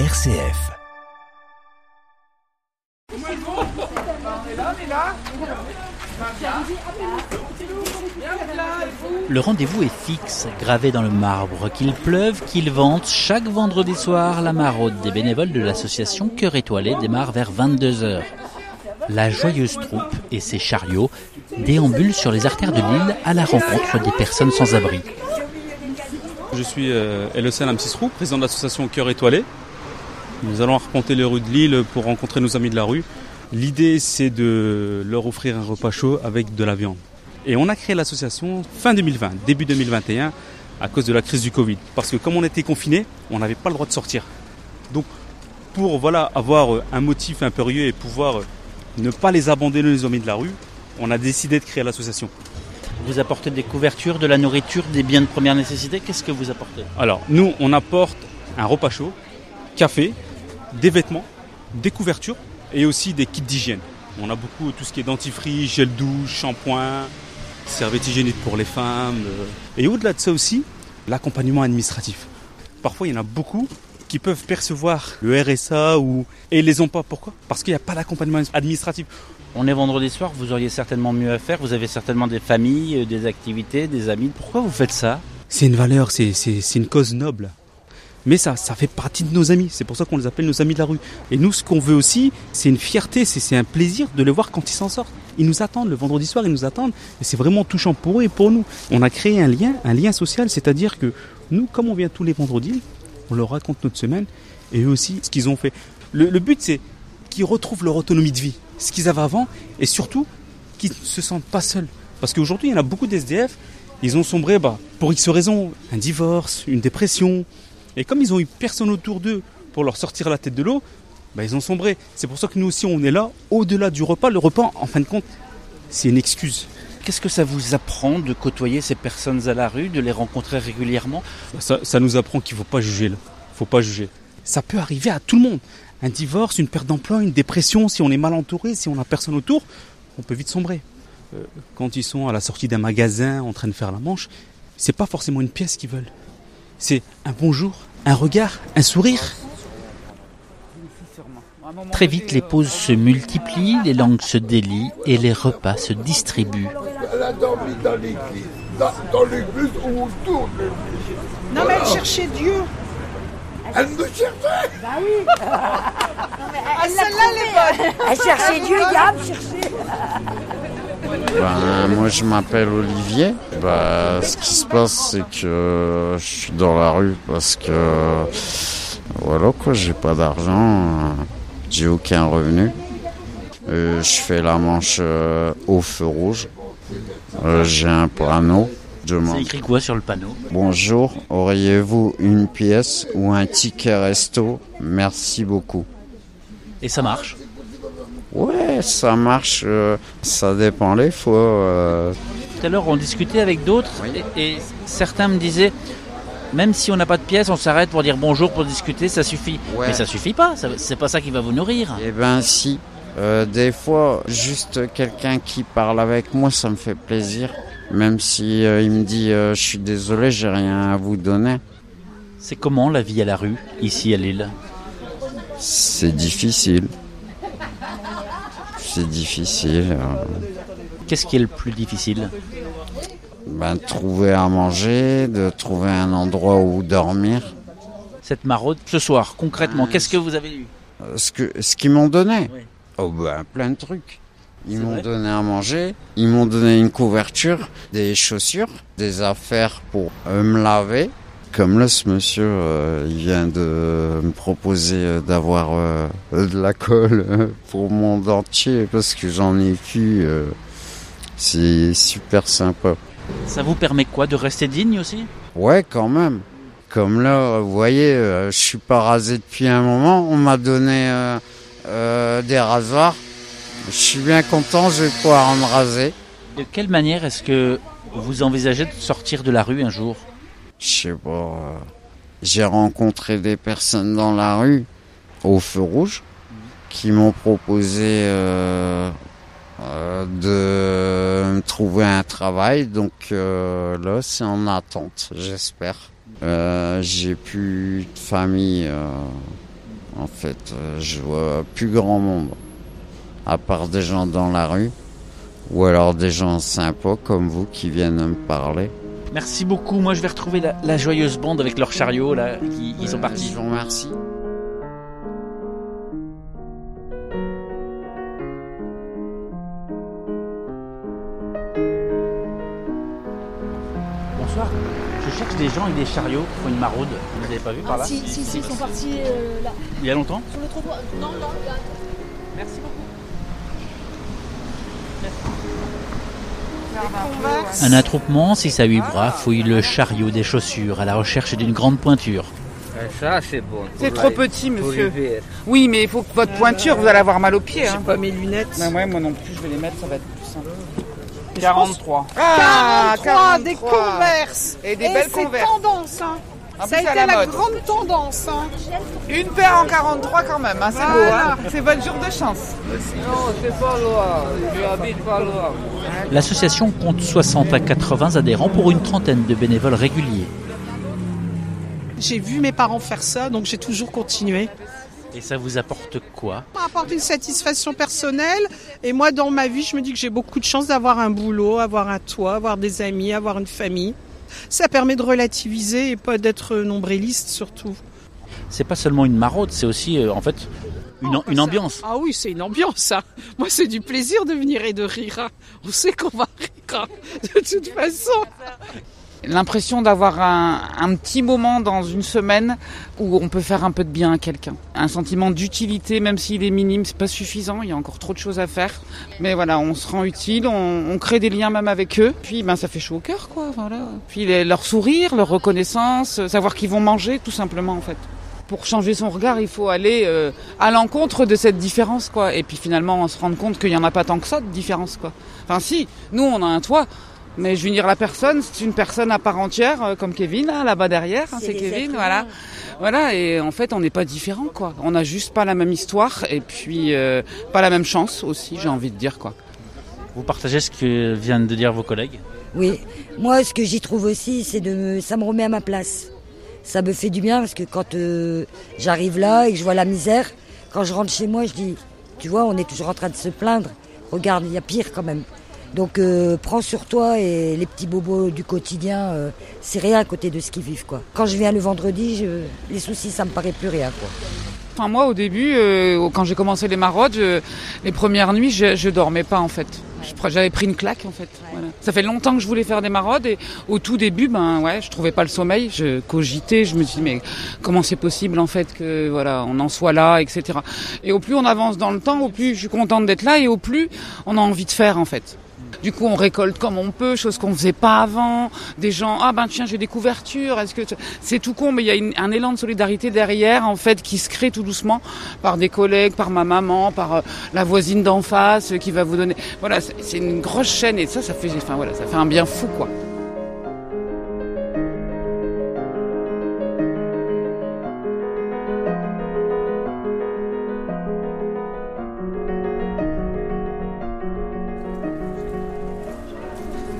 RCF. Le rendez-vous est fixe, gravé dans le marbre. Qu'il pleuve, qu'il vente, chaque vendredi soir, la maraude des bénévoles de l'association Cœur Étoilé démarre vers 22h. La joyeuse troupe et ses chariots déambulent sur les artères de l'île à la rencontre des personnes sans abri. Je suis euh, Elocène Amsisrou, président de l'association Cœur Étoilé. Nous allons arpenter les rues de l'île pour rencontrer nos amis de la rue. L'idée, c'est de leur offrir un repas chaud avec de la viande. Et on a créé l'association fin 2020, début 2021, à cause de la crise du Covid. Parce que comme on était confinés, on n'avait pas le droit de sortir. Donc, pour voilà, avoir un motif impérieux et pouvoir ne pas les abandonner les amis de la rue, on a décidé de créer l'association. Vous apportez des couvertures, de la nourriture, des biens de première nécessité. Qu'est-ce que vous apportez? Alors, nous, on apporte un repas chaud, café, des vêtements, des couvertures et aussi des kits d'hygiène. On a beaucoup tout ce qui est dentifrice, gel douche, shampoing, serviettes hygiéniques pour les femmes. euh. Et au-delà de ça aussi, l'accompagnement administratif. Parfois, il y en a beaucoup qui peuvent percevoir le RSA ou et ils les ont pas. Pourquoi? Parce qu'il n'y a pas d'accompagnement administratif. On est vendredi soir, vous auriez certainement mieux à faire. Vous avez certainement des familles, euh, des activités, des amis. Pourquoi vous faites ça? C'est une valeur, c'est, une cause noble. Mais ça, ça fait partie de nos amis. C'est pour ça qu'on les appelle nos amis de la rue. Et nous, ce qu'on veut aussi, c'est une fierté, c'est, un plaisir de les voir quand ils s'en sortent. Ils nous attendent le vendredi soir, ils nous attendent. Et c'est vraiment touchant pour eux et pour nous. On a créé un lien, un lien social, c'est-à-dire que nous, comme on vient tous les vendredis, on leur raconte notre semaine et eux aussi ce qu'ils ont fait. Le, le but, c'est qu'ils retrouvent leur autonomie de vie, ce qu'ils avaient avant, et surtout qu'ils ne se sentent pas seuls. Parce qu'aujourd'hui, il y en a beaucoup d'SDF, ils ont sombré bah, pour X raisons, un divorce, une dépression. Et comme ils ont eu personne autour d'eux pour leur sortir la tête de l'eau, bah, ils ont sombré. C'est pour ça que nous aussi, on est là, au-delà du repas. Le repas, en fin de compte, c'est une excuse. Qu'est-ce que ça vous apprend de côtoyer ces personnes à la rue, de les rencontrer régulièrement? Ça, ça nous apprend qu'il ne faut pas juger. Là. faut pas juger. Ça peut arriver à tout le monde. Un divorce, une perte d'emploi, une dépression, si on est mal entouré, si on n'a personne autour, on peut vite sombrer. Euh, quand ils sont à la sortie d'un magasin en train de faire la manche, c'est pas forcément une pièce qu'ils veulent. C'est un bonjour, un regard, un sourire. Très vite, les pauses se multiplient, les langues se délient et les repas se distribuent. Elle a dormi dans l'église, dans, dans l'église ou autour de l'église. Non, mais elle cherchait Dieu. Elle me cherchait Ah, celle-là, elle est bonne. Elle cherchait Dieu, Gab cherchait. Ben, moi je m'appelle Olivier. Ben, ce qui se passe c'est que je suis dans la rue parce que voilà quoi, j'ai pas d'argent, j'ai aucun revenu. Euh, je fais la manche euh, au feu rouge. Euh, j'ai un panneau. C'est écrit quoi sur le panneau? Bonjour, auriez-vous une pièce ou un ticket resto? Merci beaucoup. Et ça marche? Ouais, ça marche, euh, ça dépend les fois. euh, Tout à l'heure, on discutait avec d'autres et, et certains me disaient, même si on n'a pas de pièces, on s'arrête pour dire bonjour, pour discuter, ça suffit. Ouais. Mais ça suffit pas, c'est pas ça qui va vous nourrir. Eh ben si. Euh, des fois, juste quelqu'un qui parle avec moi, ça me fait plaisir. Même si euh, il me dit euh, je suis désolé, j'ai rien à vous donner. C'est comment la vie à la rue, ici à Lille? C'est difficile. C'est difficile. euh, Qu'est-ce qui est le plus difficile ben, trouver à manger, de trouver un endroit où dormir. Cette maraude, ce soir, concrètement, Ah, qu'est-ce que vous avez eu Euh, Ce que ce qu'ils m'ont donné. Oui. Oh ben plein de trucs. Ils m'ont donné à manger, ils m'ont donné une couverture, des chaussures, des affaires pour euh, me laver. Comme là, ce monsieur, euh, il vient de me proposer euh, d'avoir euh, de la colle euh, pour mon dentier parce que j'en ai euh, c'est super sympa. Ça vous permet quoi De rester digne aussi? Ouais, quand même. Comme là, vous voyez, je suis pas rasé depuis un moment. On m'a donné des rasoirs. Je suis bien content, je vais pouvoir me raser. De quelle manière est-ce que vous envisagez de sortir de la rue un jour? Je sais pas. euh, J'ai rencontré des personnes dans la rue, au feu rouge, qui m'ont proposé euh, euh, de me trouver un travail. Donc euh, là, c'est en attente, j'espère. Euh, J'ai plus de famille. En fait, je vois plus grand monde. À part des gens dans la rue. Ou alors des gens sympas comme vous qui viennent me parler. Merci beaucoup. Moi, je vais retrouver la, la joyeuse bande avec leur chariot là. Qui, ils sont partis. Je vous remercie. Bonsoir. Je cherche des gens et des chariots qui font une maraude. Vous les avez pas vus par là Si, si, si, ils sont partis euh, là, Il y a longtemps sur le trottoir. Non, non, là. Merci beaucoup. Converse. Un attroupement, 6 à 8 bras, fouille le chariot des chaussures à la recherche d'une grande pointure. Ça, c'est bon. C'est trop petit, monsieur. Oui, mais il faut que votre pointure, vous allez avoir mal aux pieds. Hein. pas mes lunettes. Ouais, moi non plus, je vais les mettre, ça va être plus simple. 43. Ah, 43, des Converse. Et des Et belles c'est Converse. tendance. Hein. En Ça a à été la, mode. grande tendance. Hein. Une paire en 43 quand même, hein, c'est beau. Voilà. Hein. C'est votre jour de chance. Non, c'est pas loin. Je habite pas loin. L'association compte 60 à 80 adhérents pour une trentaine de bénévoles réguliers. J'ai vu mes parents faire ça, donc j'ai toujours continué. Et ça vous apporte quoi? Ça apporte une satisfaction personnelle. Et moi, dans ma vie, je me dis que j'ai beaucoup de chance d'avoir un boulot, avoir un toit, avoir des amis, avoir une famille. Ça permet de relativiser et pas d'être nombriliste surtout. C'est pas seulement une maraude, c'est aussi euh, en fait une, une ambiance. Ah oui, c'est une ambiance, ça. Moi, c'est du plaisir de venir et de rire. hein. On sait qu'on va rire hein, de toute façon. L'impression d'avoir un, petit moment dans une semaine où on peut faire un peu de bien à quelqu'un. Un sentiment d'utilité, même s'il est minime, c'est pas suffisant, il y a encore trop de choses à faire. Mais voilà, on se rend utile, on, crée des liens même avec eux. Puis ben ça fait chaud au cœur, quoi. Voilà. Puis leur sourire, leur reconnaissance, euh, savoir qu'ils vont manger, tout simplement en fait. Pour changer son regard, il faut aller euh, à l'encontre de cette différence, quoi. Et puis finalement, on se rend compte qu'il y en a pas tant que ça de différence, quoi. Enfin si, nous on a un toit. Mais je veux dire, la personne, c'est une personne à part entière, euh, comme Kevin, hein, là-bas derrière, hein, C'est Kevin, êtres voilà. Voilà, et en fait, on n'est pas différents, quoi. On n'a juste pas la même histoire, et puis euh, pas la même chance aussi, j'ai envie de dire, quoi. Vous partagez ce que viennent de dire vos collègues? Oui, moi ce que j'y trouve aussi, c'est de me, ça me remet à ma place. Ça me fait du bien parce que quand euh, j'arrive là et que je vois la misère, quand je rentre chez moi, je dis, tu vois, on est toujours en train de se plaindre. Regarde, il y a pire quand même. Donc euh, prends sur toi et les petits bobos du quotidien, euh, c'est rien à côté de ce qu'ils vivent quoi. Quand je viens le vendredi, je, les soucis ça me paraît plus rien quoi. Enfin, moi, au début, euh, quand j'ai commencé les maraudes, je- les premières nuits, je, je dormais pas, en fait. J'avais pris une claque, en fait. Voilà. Ça fait longtemps que je voulais faire des maraudes, et au tout début, ben ouais, je trouvais pas le sommeil. Je cogitais, je me suis dit, mais comment c'est possible, en fait, que voilà, on en soit là, etc. Et au plus on avance dans le temps, au plus je suis contente d'être là, et au plus on a envie de faire, en fait. Du coup, on récolte comme on peut, chose qu'on faisait pas avant. Des gens, ah ben tiens, j'ai des couvertures. Est-ce que c'est tout con, mais il y a un élan de solidarité derrière, en fait, qui se crée tout doucement par des collègues, par ma maman, par euh, la voisine d'en face euh, qui va vous donner. Voilà, c'est une grosse chaîne et ça, ça fait un bien fou, quoi.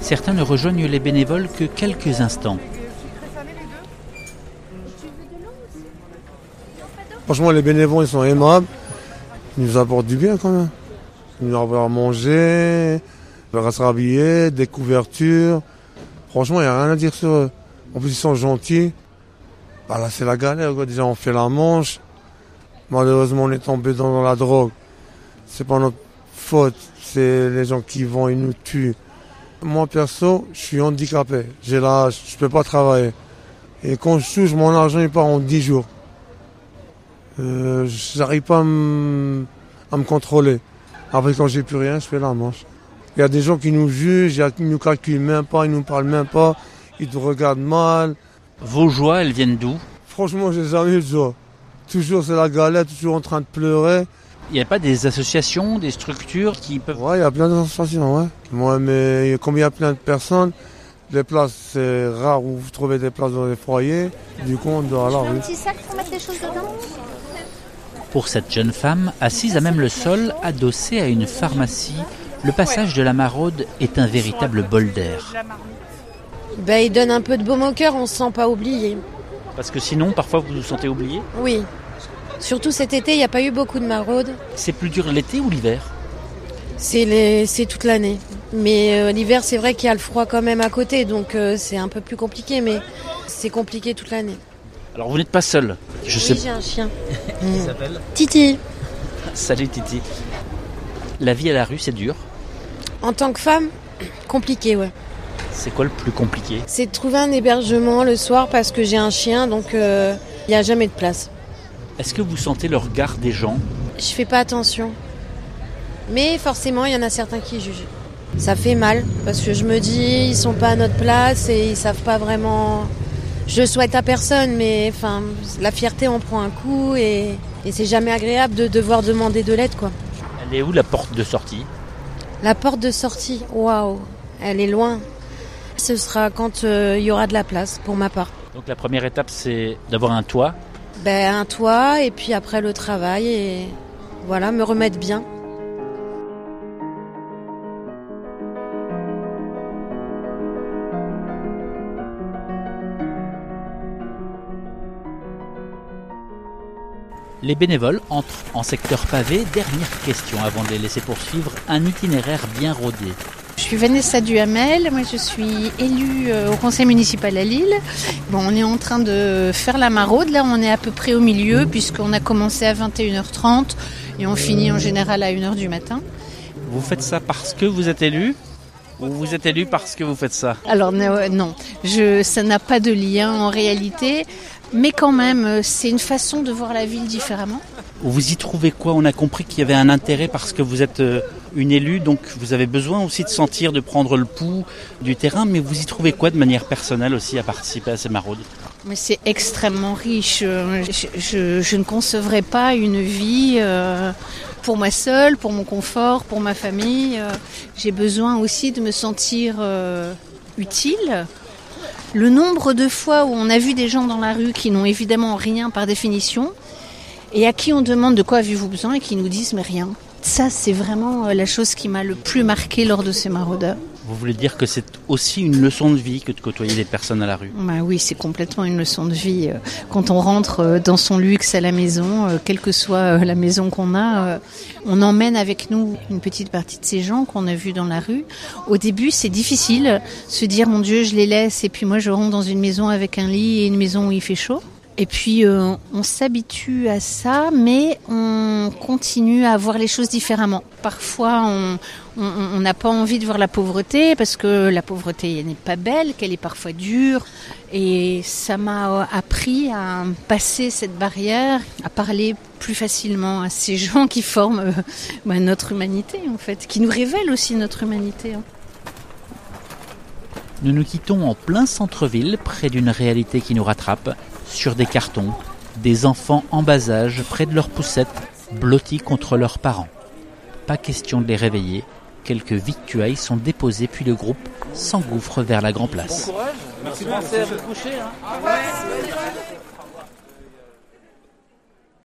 Certains ne rejoignent les bénévoles que quelques instants. Franchement, les bénévoles, ils sont aimables. Ils nous apportent du bien quand même. Ils nous apportent à manger, à se rhabiller, des couvertures. Franchement, il n'y a rien à dire sur eux. En plus, ils sont gentils. Bah là, c'est la galère. Déjà, on fait la manche. Malheureusement, on est tombé dans, dans la drogue. C'est pas notre faute. C'est les gens qui vont, ils nous tuent. Moi, perso, je suis handicapé. J'ai l'âge, je peux pas travailler. Et quand je touche, mon argent, il part en 10 jours. Euh, j'arrive pas à me, à me contrôler. Après, quand j'ai plus rien, je fais la manche. Il y a des gens qui nous jugent, il y a- qui nous calculent même pas, ils nous parlent même pas, ils te regardent mal. Vos joies, elles viennent d'où? Franchement, j'ai jamais eu de joie. Toujours c'est la galère, toujours en train de pleurer. Il n'y a pas des associations, des structures qui peuvent... Ouais, il y a plein d'associations, ouais. Moi, mais comme il y a plein de personnes, les places, c'est rare où vous trouvez des places dans les foyers. Du coup, on doit à la rue. petit sac pour mettre les choses dedans? Pour cette jeune femme, assise à même le sol, adossée à une pharmacie, le passage de la maraude est un véritable bol d'air. Ben, il donne un peu de baume au cœur, on se sent pas oublié. Parce que sinon, parfois, vous vous sentez oublié? Oui. Surtout cet été, il n'y a pas eu beaucoup de maraudes. C'est plus dur l'été ou l'hiver C'est les... c'est toute l'année. Mais euh, l'hiver, c'est vrai qu'il y a le froid quand même à côté, donc euh, c'est un peu plus compliqué, mais c'est compliqué toute l'année. Alors vous n'êtes pas seul. Je sais. Oui, j'ai un chien. Qui s'appelle Titi. Salut Titi. La vie à la rue, c'est dur. En tant que femme, compliqué, ouais. C'est quoi le plus compliqué? C'est de trouver un hébergement le soir parce que j'ai un chien, donc euh, il n'y a jamais de place. Est-ce que vous sentez le regard des gens? Je fais pas attention. Mais forcément, il y en a certains qui jugent. Ça fait mal parce que je me dis ils sont pas à notre place et ils savent pas vraiment. Je souhaite à personne, mais enfin la fierté en prend un coup et, et c'est jamais agréable de devoir demander de l'aide quoi. Elle est où la porte de sortie? La porte de sortie, waouh, elle est loin. Ce sera quand euh, il y aura de la place pour ma part. Donc la première étape, c'est d'avoir un toit. Ben un toit et puis après le travail et voilà me remettre bien. Les bénévoles entrent en secteur pavé. Dernière question avant de les laisser poursuivre. Un itinéraire bien rodé. Je suis Vanessa Duhamel, moi je suis élue euh, au conseil municipal à Lille. Bon, on est en train de faire la maraude, là on est à peu près au milieu puisqu'on a commencé à 21h30 et on finit en général à 1h du matin. Vous faites ça parce que vous êtes élu ou vous êtes élu parce que vous faites ça? Alors non, je, ça n'a pas de lien en réalité, mais quand même euh, c'est une façon de voir la ville différemment. Vous y trouvez quoi? On a compris qu'il y avait un intérêt parce que vous êtes euh, une élue, donc vous avez besoin aussi de sentir, de prendre le pouls du terrain, mais vous y trouvez quoi de manière personnelle aussi à participer à ces maraudes? Mais c'est extrêmement riche. Je ne concevrais pas une vie euh, pour moi seule, pour mon confort, pour ma famille. Euh, J'ai besoin aussi de me sentir euh, utile. Le nombre de fois où on a vu des gens dans la rue qui n'ont évidemment rien par définition et à qui on demande de quoi avez-vous besoin et qui nous disent mais rien. Ça, c'est vraiment euh, la chose qui m'a le plus marqué lors de ces maraudeurs. Vous voulez dire que c'est aussi une leçon de vie que de côtoyer des personnes à la rue? Bah oui, c'est complètement une leçon de vie. Euh, Quand on rentre euh, dans son luxe à la maison, quelle que soit la maison qu'on a, on emmène avec nous une petite partie de ces gens qu'on a vus dans la rue. Au début, c'est difficile, se dire mon Dieu, je les laisse et puis moi je rentre dans une maison avec un lit et une maison où il fait chaud. Et puis euh, on s'habitue à ça, mais on continue à voir les choses différemment. Parfois, on n'a pas envie de voir la pauvreté parce que la pauvreté n'est pas belle, qu'elle est parfois dure. Et ça m'a euh, appris à passer cette barrière, à parler plus facilement à ces gens qui forment euh, bah, notre humanité en fait, qui nous révèlent aussi notre humanité. hein. Nous nous quittons en plein centre-ville, près d'une réalité qui nous rattrape, sur des cartons, des enfants en bas âge, près de leurs poussettes, blottis contre leurs parents. Pas question de les réveiller, quelques victuailles sont déposées puis le groupe s'engouffre vers la Grand Place. Merci, Merci à vous coucher. Hein.